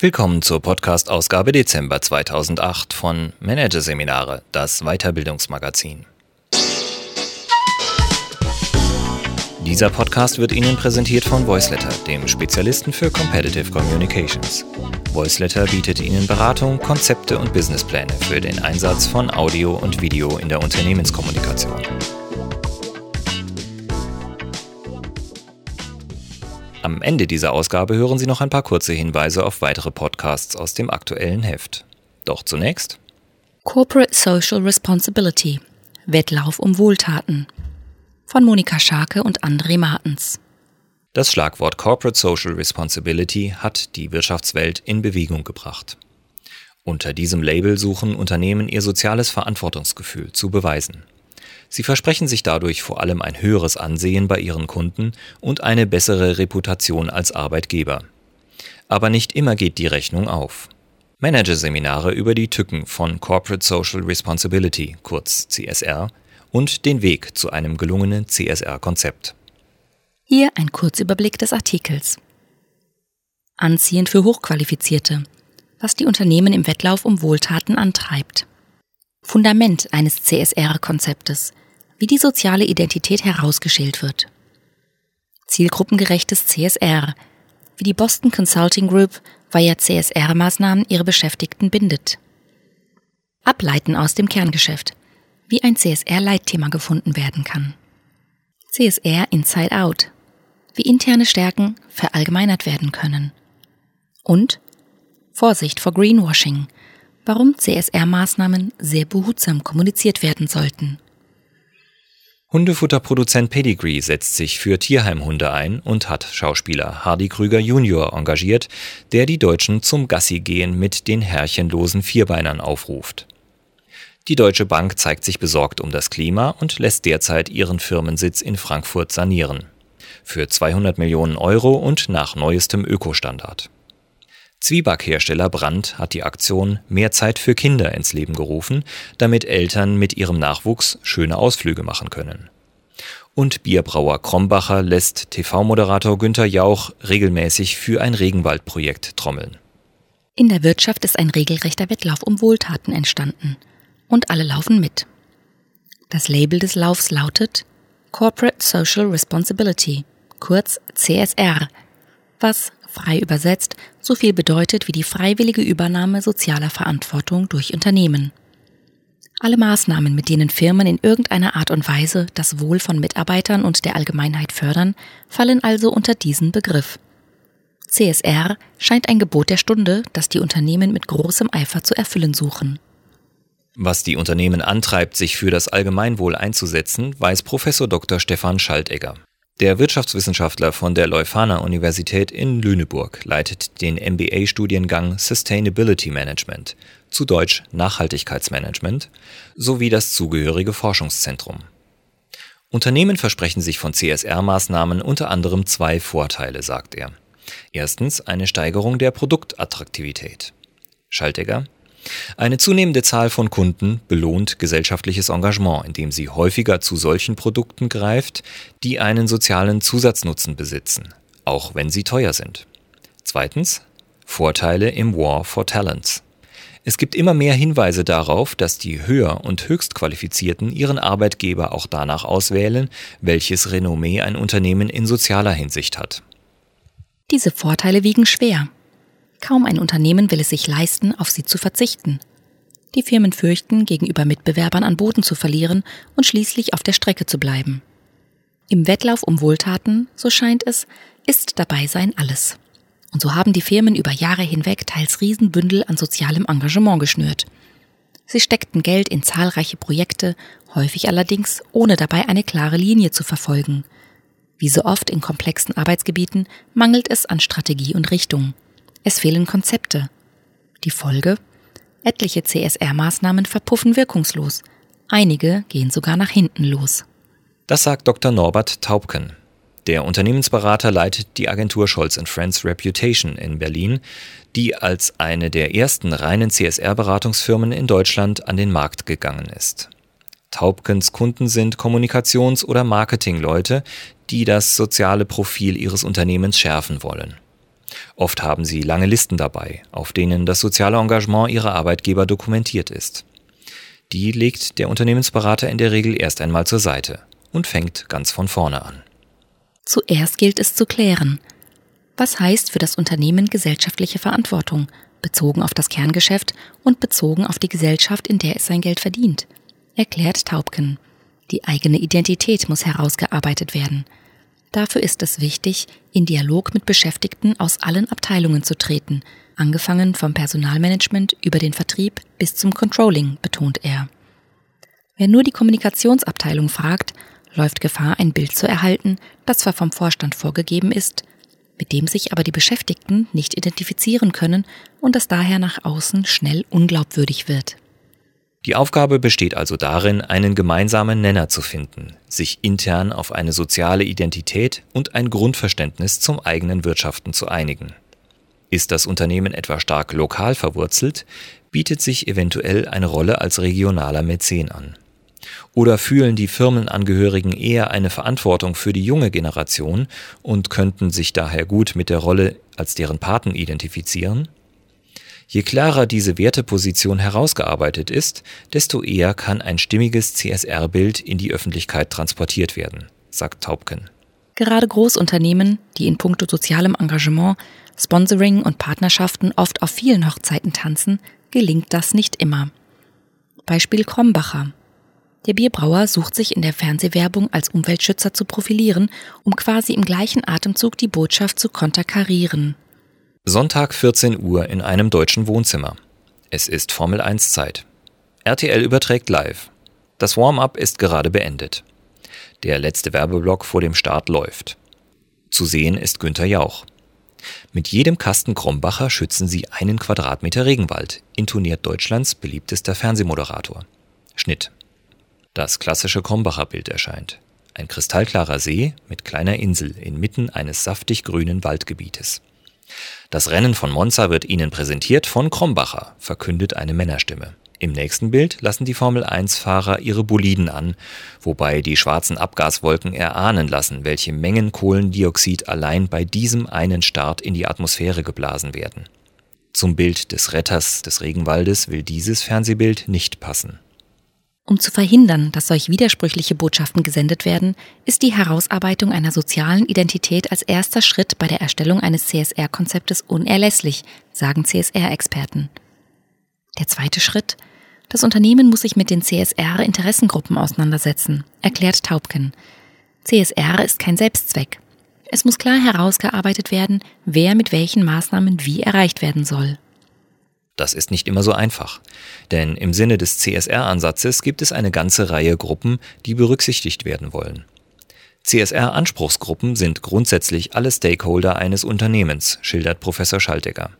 Willkommen zur Podcast-Ausgabe Dezember 2008 von Managerseminare, das Weiterbildungsmagazin. Dieser Podcast wird Ihnen präsentiert von Voiceletter, dem Spezialisten für Competitive Communications. Voiceletter bietet Ihnen Beratung, Konzepte und Businesspläne für den Einsatz von Audio und Video in der Unternehmenskommunikation. Am Ende dieser Ausgabe hören Sie noch ein paar kurze Hinweise auf weitere Podcasts aus dem aktuellen Heft. Doch zunächst Corporate Social Responsibility Wettlauf um Wohltaten von Monika Scharke und André Martens. Das Schlagwort Corporate Social Responsibility hat die Wirtschaftswelt in Bewegung gebracht. Unter diesem Label suchen Unternehmen ihr soziales Verantwortungsgefühl zu beweisen. Sie versprechen sich dadurch vor allem ein höheres Ansehen bei ihren Kunden und eine bessere Reputation als Arbeitgeber. Aber nicht immer geht die Rechnung auf. Managerseminare über die Tücken von Corporate Social Responsibility, kurz CSR, und den Weg zu einem gelungenen CSR-Konzept. Hier ein Kurzüberblick des Artikels. Anziehend für Hochqualifizierte, was die Unternehmen im Wettlauf um Wohltaten antreibt. Fundament eines CSR-Konzeptes, wie die soziale Identität herausgeschält wird. Zielgruppengerechtes CSR, wie die Boston Consulting Group via CSR-Maßnahmen ihre Beschäftigten bindet. Ableiten aus dem Kerngeschäft, wie ein CSR-Leitthema gefunden werden kann. CSR Inside Out, wie interne Stärken verallgemeinert werden können. Und Vorsicht vor Greenwashing, warum CSR-Maßnahmen sehr behutsam kommuniziert werden sollten. Hundefutterproduzent Pedigree setzt sich für Tierheimhunde ein und hat Schauspieler Hardy Krüger Jr. engagiert, der die Deutschen zum Gassi-Gehen mit den herrchenlosen Vierbeinern aufruft. Die Deutsche Bank zeigt sich besorgt um das Klima und lässt derzeit ihren Firmensitz in Frankfurt sanieren. Für 200 Millionen Euro und nach neuestem Ökostandard. Zwiebackhersteller Brandt hat die Aktion Mehr Zeit für Kinder ins Leben gerufen, damit Eltern mit ihrem Nachwuchs schöne Ausflüge machen können. Und Bierbrauer Krombacher lässt TV-Moderator Günther Jauch regelmäßig für ein Regenwaldprojekt trommeln. In der Wirtschaft ist ein regelrechter Wettlauf um Wohltaten entstanden. Und alle laufen mit. Das Label des Laufs lautet Corporate Social Responsibility, kurz CSR, was frei übersetzt so viel bedeutet wie die freiwillige Übernahme sozialer Verantwortung durch Unternehmen. Alle Maßnahmen, mit denen Firmen in irgendeiner Art und Weise das Wohl von Mitarbeitern und der Allgemeinheit fördern, fallen also unter diesen Begriff. CSR scheint ein Gebot der Stunde, das die Unternehmen mit großem Eifer zu erfüllen suchen. Was die Unternehmen antreibt, sich für das Allgemeinwohl einzusetzen, weiß Professor Dr. Stefan Schaltegger. Der Wirtschaftswissenschaftler von der Leuphana Universität in Lüneburg leitet den MBA-Studiengang Sustainability Management, zu Deutsch Nachhaltigkeitsmanagement, sowie das zugehörige Forschungszentrum. Unternehmen versprechen sich von CSR-Maßnahmen unter anderem zwei Vorteile, sagt er. Erstens eine Steigerung der Produktattraktivität. Schaltegger eine zunehmende Zahl von Kunden belohnt gesellschaftliches Engagement, indem sie häufiger zu solchen Produkten greift, die einen sozialen Zusatznutzen besitzen, auch wenn sie teuer sind. Zweitens Vorteile im War for Talents. Es gibt immer mehr Hinweise darauf, dass die höher und höchstqualifizierten ihren Arbeitgeber auch danach auswählen, welches Renommee ein Unternehmen in sozialer Hinsicht hat. Diese Vorteile wiegen schwer. Kaum ein Unternehmen will es sich leisten, auf sie zu verzichten. Die Firmen fürchten, gegenüber Mitbewerbern an Boden zu verlieren und schließlich auf der Strecke zu bleiben. Im Wettlauf um Wohltaten, so scheint es, ist dabei sein alles. Und so haben die Firmen über Jahre hinweg teils Riesenbündel an sozialem Engagement geschnürt. Sie steckten Geld in zahlreiche Projekte, häufig allerdings ohne dabei eine klare Linie zu verfolgen. Wie so oft in komplexen Arbeitsgebieten mangelt es an Strategie und Richtung. Es fehlen Konzepte. Die Folge? Etliche CSR-Maßnahmen verpuffen wirkungslos. Einige gehen sogar nach hinten los. Das sagt Dr. Norbert Taubken. Der Unternehmensberater leitet die Agentur Scholz Friends Reputation in Berlin, die als eine der ersten reinen CSR-Beratungsfirmen in Deutschland an den Markt gegangen ist. Taubkens Kunden sind Kommunikations- oder Marketingleute, die das soziale Profil ihres Unternehmens schärfen wollen. Oft haben sie lange Listen dabei, auf denen das soziale Engagement ihrer Arbeitgeber dokumentiert ist. Die legt der Unternehmensberater in der Regel erst einmal zur Seite und fängt ganz von vorne an. Zuerst gilt es zu klären, was heißt für das Unternehmen gesellschaftliche Verantwortung, bezogen auf das Kerngeschäft und bezogen auf die Gesellschaft, in der es sein Geld verdient, erklärt Taubken. Die eigene Identität muss herausgearbeitet werden. Dafür ist es wichtig, in Dialog mit Beschäftigten aus allen Abteilungen zu treten, angefangen vom Personalmanagement über den Vertrieb bis zum Controlling, betont er. Wer nur die Kommunikationsabteilung fragt, läuft Gefahr, ein Bild zu erhalten, das zwar vom Vorstand vorgegeben ist, mit dem sich aber die Beschäftigten nicht identifizieren können und das daher nach außen schnell unglaubwürdig wird. Die Aufgabe besteht also darin, einen gemeinsamen Nenner zu finden, sich intern auf eine soziale Identität und ein Grundverständnis zum eigenen Wirtschaften zu einigen. Ist das Unternehmen etwa stark lokal verwurzelt, bietet sich eventuell eine Rolle als regionaler Mäzen an. Oder fühlen die Firmenangehörigen eher eine Verantwortung für die junge Generation und könnten sich daher gut mit der Rolle als deren Paten identifizieren? Je klarer diese Werteposition herausgearbeitet ist, desto eher kann ein stimmiges CSR-Bild in die Öffentlichkeit transportiert werden, sagt Taubken. Gerade Großunternehmen, die in puncto sozialem Engagement, Sponsoring und Partnerschaften oft auf vielen Hochzeiten tanzen, gelingt das nicht immer. Beispiel Krombacher. Der Bierbrauer sucht sich in der Fernsehwerbung als Umweltschützer zu profilieren, um quasi im gleichen Atemzug die Botschaft zu konterkarieren. Sonntag 14 Uhr in einem deutschen Wohnzimmer. Es ist Formel 1 Zeit. RTL überträgt live. Das Warm-up ist gerade beendet. Der letzte Werbeblock vor dem Start läuft. Zu sehen ist Günther Jauch. Mit jedem Kasten Krombacher schützen sie einen Quadratmeter Regenwald, intoniert Deutschlands beliebtester Fernsehmoderator. Schnitt. Das klassische Krombacher Bild erscheint. Ein kristallklarer See mit kleiner Insel inmitten eines saftig grünen Waldgebietes. Das Rennen von Monza wird Ihnen präsentiert von Krombacher, verkündet eine Männerstimme. Im nächsten Bild lassen die Formel-1-Fahrer ihre Boliden an, wobei die schwarzen Abgaswolken erahnen lassen, welche Mengen Kohlendioxid allein bei diesem einen Start in die Atmosphäre geblasen werden. Zum Bild des Retters des Regenwaldes will dieses Fernsehbild nicht passen. Um zu verhindern, dass solch widersprüchliche Botschaften gesendet werden, ist die Herausarbeitung einer sozialen Identität als erster Schritt bei der Erstellung eines CSR-Konzeptes unerlässlich, sagen CSR-Experten. Der zweite Schritt das Unternehmen muss sich mit den CSR-Interessengruppen auseinandersetzen, erklärt Taubken. CSR ist kein Selbstzweck. Es muss klar herausgearbeitet werden, wer mit welchen Maßnahmen wie erreicht werden soll. Das ist nicht immer so einfach. Denn im Sinne des CSR-Ansatzes gibt es eine ganze Reihe Gruppen, die berücksichtigt werden wollen. CSR-Anspruchsgruppen sind grundsätzlich alle Stakeholder eines Unternehmens, schildert Professor Schaltegger.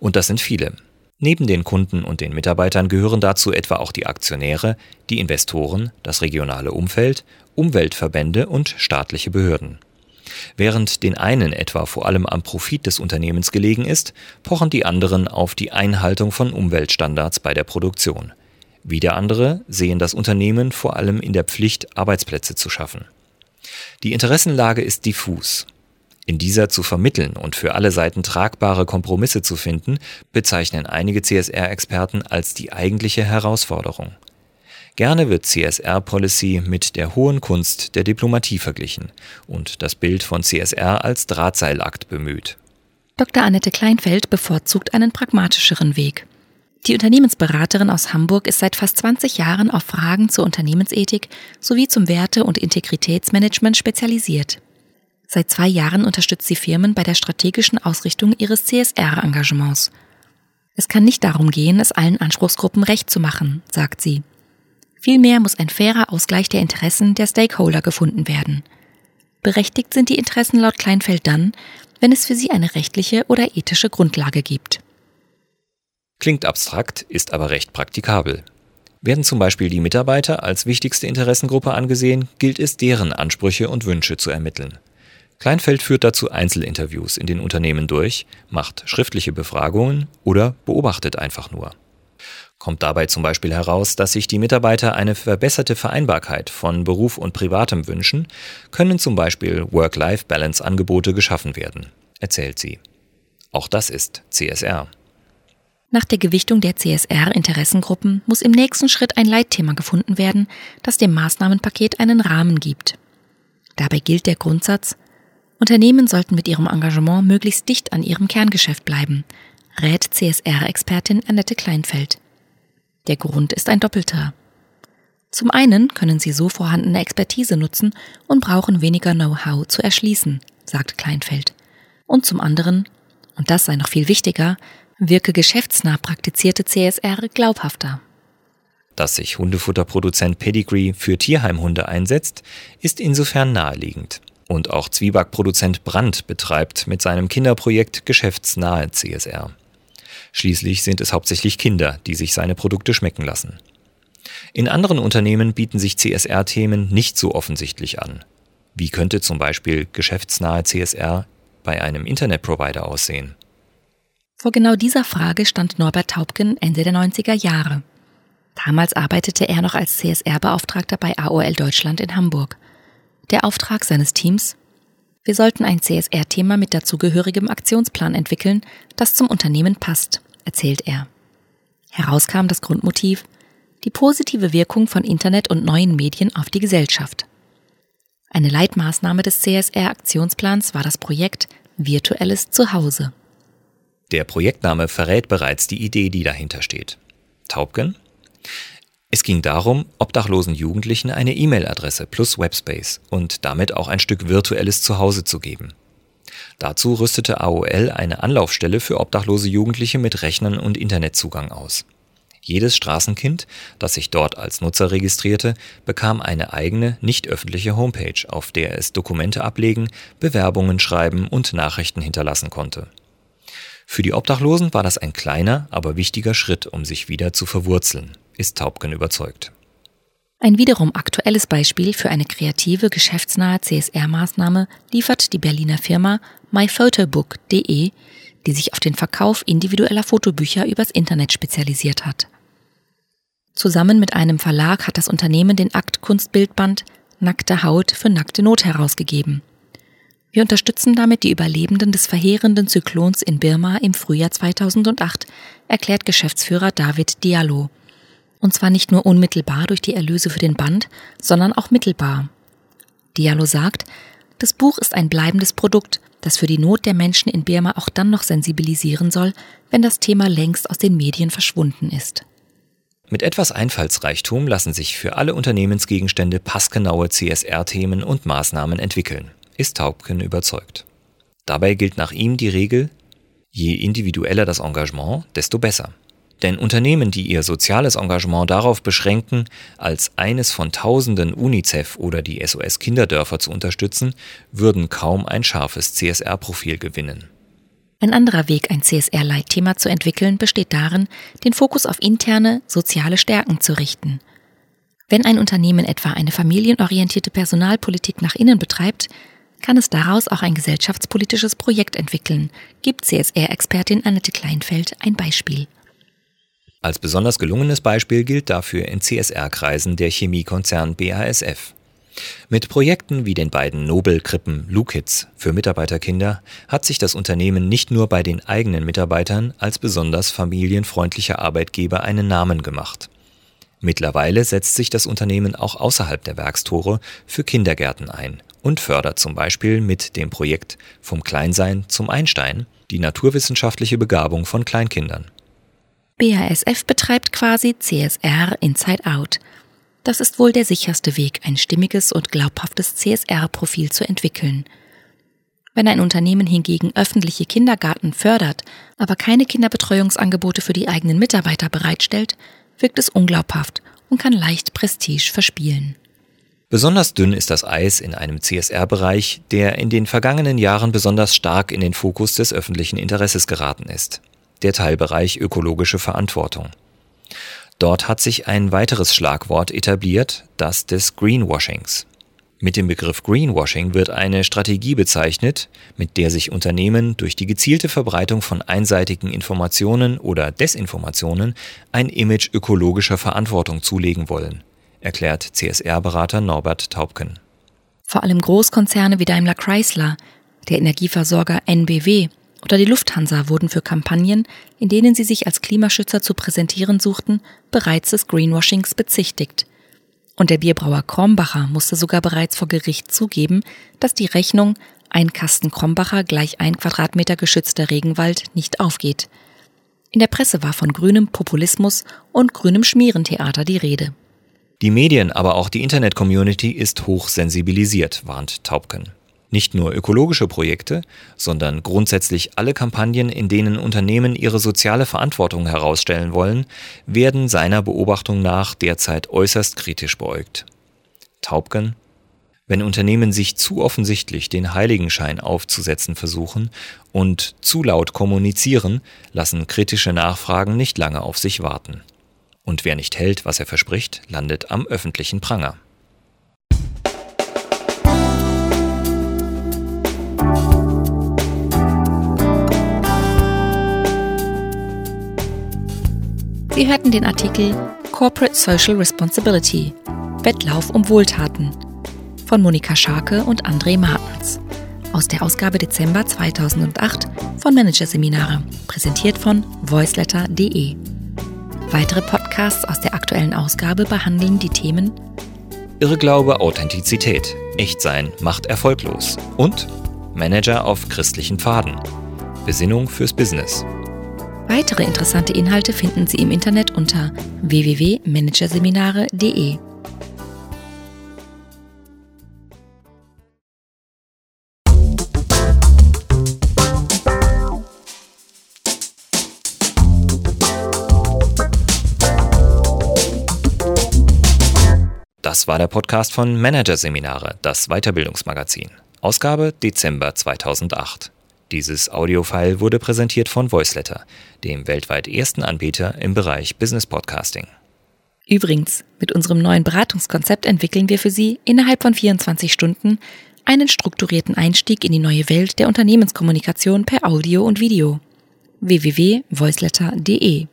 Und das sind viele. Neben den Kunden und den Mitarbeitern gehören dazu etwa auch die Aktionäre, die Investoren, das regionale Umfeld, Umweltverbände und staatliche Behörden. Während den einen etwa vor allem am Profit des Unternehmens gelegen ist, pochen die anderen auf die Einhaltung von Umweltstandards bei der Produktion. Wieder andere sehen das Unternehmen vor allem in der Pflicht, Arbeitsplätze zu schaffen. Die Interessenlage ist diffus. In dieser zu vermitteln und für alle Seiten tragbare Kompromisse zu finden, bezeichnen einige CSR-Experten als die eigentliche Herausforderung. Gerne wird CSR-Policy mit der hohen Kunst der Diplomatie verglichen und das Bild von CSR als Drahtseilakt bemüht. Dr. Annette Kleinfeld bevorzugt einen pragmatischeren Weg. Die Unternehmensberaterin aus Hamburg ist seit fast 20 Jahren auf Fragen zur Unternehmensethik sowie zum Werte- und Integritätsmanagement spezialisiert. Seit zwei Jahren unterstützt sie Firmen bei der strategischen Ausrichtung ihres CSR-Engagements. Es kann nicht darum gehen, es allen Anspruchsgruppen recht zu machen, sagt sie. Vielmehr muss ein fairer Ausgleich der Interessen der Stakeholder gefunden werden. Berechtigt sind die Interessen laut Kleinfeld dann, wenn es für sie eine rechtliche oder ethische Grundlage gibt. Klingt abstrakt, ist aber recht praktikabel. Werden zum Beispiel die Mitarbeiter als wichtigste Interessengruppe angesehen, gilt es, deren Ansprüche und Wünsche zu ermitteln. Kleinfeld führt dazu Einzelinterviews in den Unternehmen durch, macht schriftliche Befragungen oder beobachtet einfach nur. Kommt dabei zum Beispiel heraus, dass sich die Mitarbeiter eine verbesserte Vereinbarkeit von Beruf und Privatem wünschen, können zum Beispiel Work-Life-Balance-Angebote geschaffen werden, erzählt sie. Auch das ist CSR. Nach der Gewichtung der CSR-Interessengruppen muss im nächsten Schritt ein Leitthema gefunden werden, das dem Maßnahmenpaket einen Rahmen gibt. Dabei gilt der Grundsatz, Unternehmen sollten mit ihrem Engagement möglichst dicht an ihrem Kerngeschäft bleiben, rät CSR-Expertin Annette Kleinfeld. Der Grund ist ein doppelter. Zum einen können sie so vorhandene Expertise nutzen und brauchen weniger Know-how zu erschließen, sagt Kleinfeld. Und zum anderen, und das sei noch viel wichtiger, wirke geschäftsnah praktizierte CSR glaubhafter. Dass sich Hundefutterproduzent Pedigree für Tierheimhunde einsetzt, ist insofern naheliegend. Und auch Zwiebackproduzent Brandt betreibt mit seinem Kinderprojekt geschäftsnahe CSR. Schließlich sind es hauptsächlich Kinder, die sich seine Produkte schmecken lassen. In anderen Unternehmen bieten sich CSR-Themen nicht so offensichtlich an. Wie könnte zum Beispiel geschäftsnahe CSR bei einem Internetprovider aussehen? Vor genau dieser Frage stand Norbert Taubken Ende der 90er Jahre. Damals arbeitete er noch als CSR-Beauftragter bei AOL Deutschland in Hamburg. Der Auftrag seines Teams? Wir sollten ein CSR-Thema mit dazugehörigem Aktionsplan entwickeln, das zum Unternehmen passt, erzählt er. Herauskam das Grundmotiv die positive Wirkung von Internet und neuen Medien auf die Gesellschaft. Eine Leitmaßnahme des CSR-Aktionsplans war das Projekt Virtuelles Zuhause. Der Projektname verrät bereits die Idee, die dahinter steht. Taubken? Es ging darum, obdachlosen Jugendlichen eine E-Mail-Adresse plus Webspace und damit auch ein Stück virtuelles Zuhause zu geben. Dazu rüstete AOL eine Anlaufstelle für obdachlose Jugendliche mit Rechnern und Internetzugang aus. Jedes Straßenkind, das sich dort als Nutzer registrierte, bekam eine eigene, nicht öffentliche Homepage, auf der es Dokumente ablegen, Bewerbungen schreiben und Nachrichten hinterlassen konnte. Für die Obdachlosen war das ein kleiner, aber wichtiger Schritt, um sich wieder zu verwurzeln, ist Taubken überzeugt. Ein wiederum aktuelles Beispiel für eine kreative, geschäftsnahe CSR-Maßnahme liefert die Berliner Firma myphotobook.de, die sich auf den Verkauf individueller Fotobücher übers Internet spezialisiert hat. Zusammen mit einem Verlag hat das Unternehmen den Akt Kunstbildband Nackte Haut für nackte Not herausgegeben. Wir unterstützen damit die Überlebenden des verheerenden Zyklons in Birma im Frühjahr 2008, erklärt Geschäftsführer David Diallo. Und zwar nicht nur unmittelbar durch die Erlöse für den Band, sondern auch mittelbar. Diallo sagt, das Buch ist ein bleibendes Produkt, das für die Not der Menschen in Birma auch dann noch sensibilisieren soll, wenn das Thema längst aus den Medien verschwunden ist. Mit etwas Einfallsreichtum lassen sich für alle Unternehmensgegenstände passgenaue CSR-Themen und Maßnahmen entwickeln, ist Taubken überzeugt. Dabei gilt nach ihm die Regel, je individueller das Engagement, desto besser. Denn Unternehmen, die ihr soziales Engagement darauf beschränken, als eines von tausenden UNICEF oder die SOS Kinderdörfer zu unterstützen, würden kaum ein scharfes CSR-Profil gewinnen. Ein anderer Weg, ein CSR-Leitthema zu entwickeln, besteht darin, den Fokus auf interne, soziale Stärken zu richten. Wenn ein Unternehmen etwa eine familienorientierte Personalpolitik nach innen betreibt, kann es daraus auch ein gesellschaftspolitisches Projekt entwickeln, gibt CSR-Expertin Annette Kleinfeld ein Beispiel. Als besonders gelungenes Beispiel gilt dafür in CSR-Kreisen der Chemiekonzern BASF. Mit Projekten wie den beiden Nobel-Krippen Lukits für Mitarbeiterkinder hat sich das Unternehmen nicht nur bei den eigenen Mitarbeitern als besonders familienfreundlicher Arbeitgeber einen Namen gemacht. Mittlerweile setzt sich das Unternehmen auch außerhalb der Werkstore für Kindergärten ein und fördert zum Beispiel mit dem Projekt Vom Kleinsein zum Einstein die naturwissenschaftliche Begabung von Kleinkindern. BASF betreibt quasi CSR Inside Out – das ist wohl der sicherste Weg, ein stimmiges und glaubhaftes CSR-Profil zu entwickeln. Wenn ein Unternehmen hingegen öffentliche Kindergarten fördert, aber keine Kinderbetreuungsangebote für die eigenen Mitarbeiter bereitstellt, wirkt es unglaubhaft und kann leicht Prestige verspielen. Besonders dünn ist das Eis in einem CSR-Bereich, der in den vergangenen Jahren besonders stark in den Fokus des öffentlichen Interesses geraten ist. Der Teilbereich ökologische Verantwortung. Dort hat sich ein weiteres Schlagwort etabliert, das des Greenwashings. Mit dem Begriff Greenwashing wird eine Strategie bezeichnet, mit der sich Unternehmen durch die gezielte Verbreitung von einseitigen Informationen oder Desinformationen ein Image ökologischer Verantwortung zulegen wollen, erklärt CSR-Berater Norbert Taubken. Vor allem Großkonzerne wie Daimler Chrysler, der Energieversorger NBW oder die Lufthansa wurden für Kampagnen, in denen sie sich als Klimaschützer zu präsentieren suchten, bereits des Greenwashings bezichtigt. Und der Bierbrauer Krombacher musste sogar bereits vor Gericht zugeben, dass die Rechnung ein Kasten Krombacher gleich ein Quadratmeter geschützter Regenwald nicht aufgeht. In der Presse war von grünem Populismus und grünem Schmierentheater die Rede. Die Medien, aber auch die Internet-Community ist hoch sensibilisiert, warnt Taubken. Nicht nur ökologische Projekte, sondern grundsätzlich alle Kampagnen, in denen Unternehmen ihre soziale Verantwortung herausstellen wollen, werden seiner Beobachtung nach derzeit äußerst kritisch beäugt. Taubken wenn Unternehmen sich zu offensichtlich den Heiligenschein aufzusetzen versuchen und zu laut kommunizieren, lassen kritische Nachfragen nicht lange auf sich warten. Und wer nicht hält, was er verspricht, landet am öffentlichen Pranger. Sie hörten den Artikel Corporate Social Responsibility Wettlauf um Wohltaten von Monika Scharke und André Martens aus der Ausgabe Dezember 2008 von Managerseminare, präsentiert von voiceletter.de. Weitere Podcasts aus der aktuellen Ausgabe behandeln die Themen Irrglaube, Authentizität, Echtsein macht erfolglos und Manager auf christlichen Pfaden, Besinnung fürs Business. Weitere interessante Inhalte finden Sie im Internet unter www.managerseminare.de. Das war der Podcast von Managerseminare, das Weiterbildungsmagazin. Ausgabe Dezember 2008. Dieses Audiofile wurde präsentiert von Voiceletter, dem weltweit ersten Anbieter im Bereich Business Podcasting. Übrigens, mit unserem neuen Beratungskonzept entwickeln wir für Sie innerhalb von 24 Stunden einen strukturierten Einstieg in die neue Welt der Unternehmenskommunikation per Audio und Video. www.voiceletter.de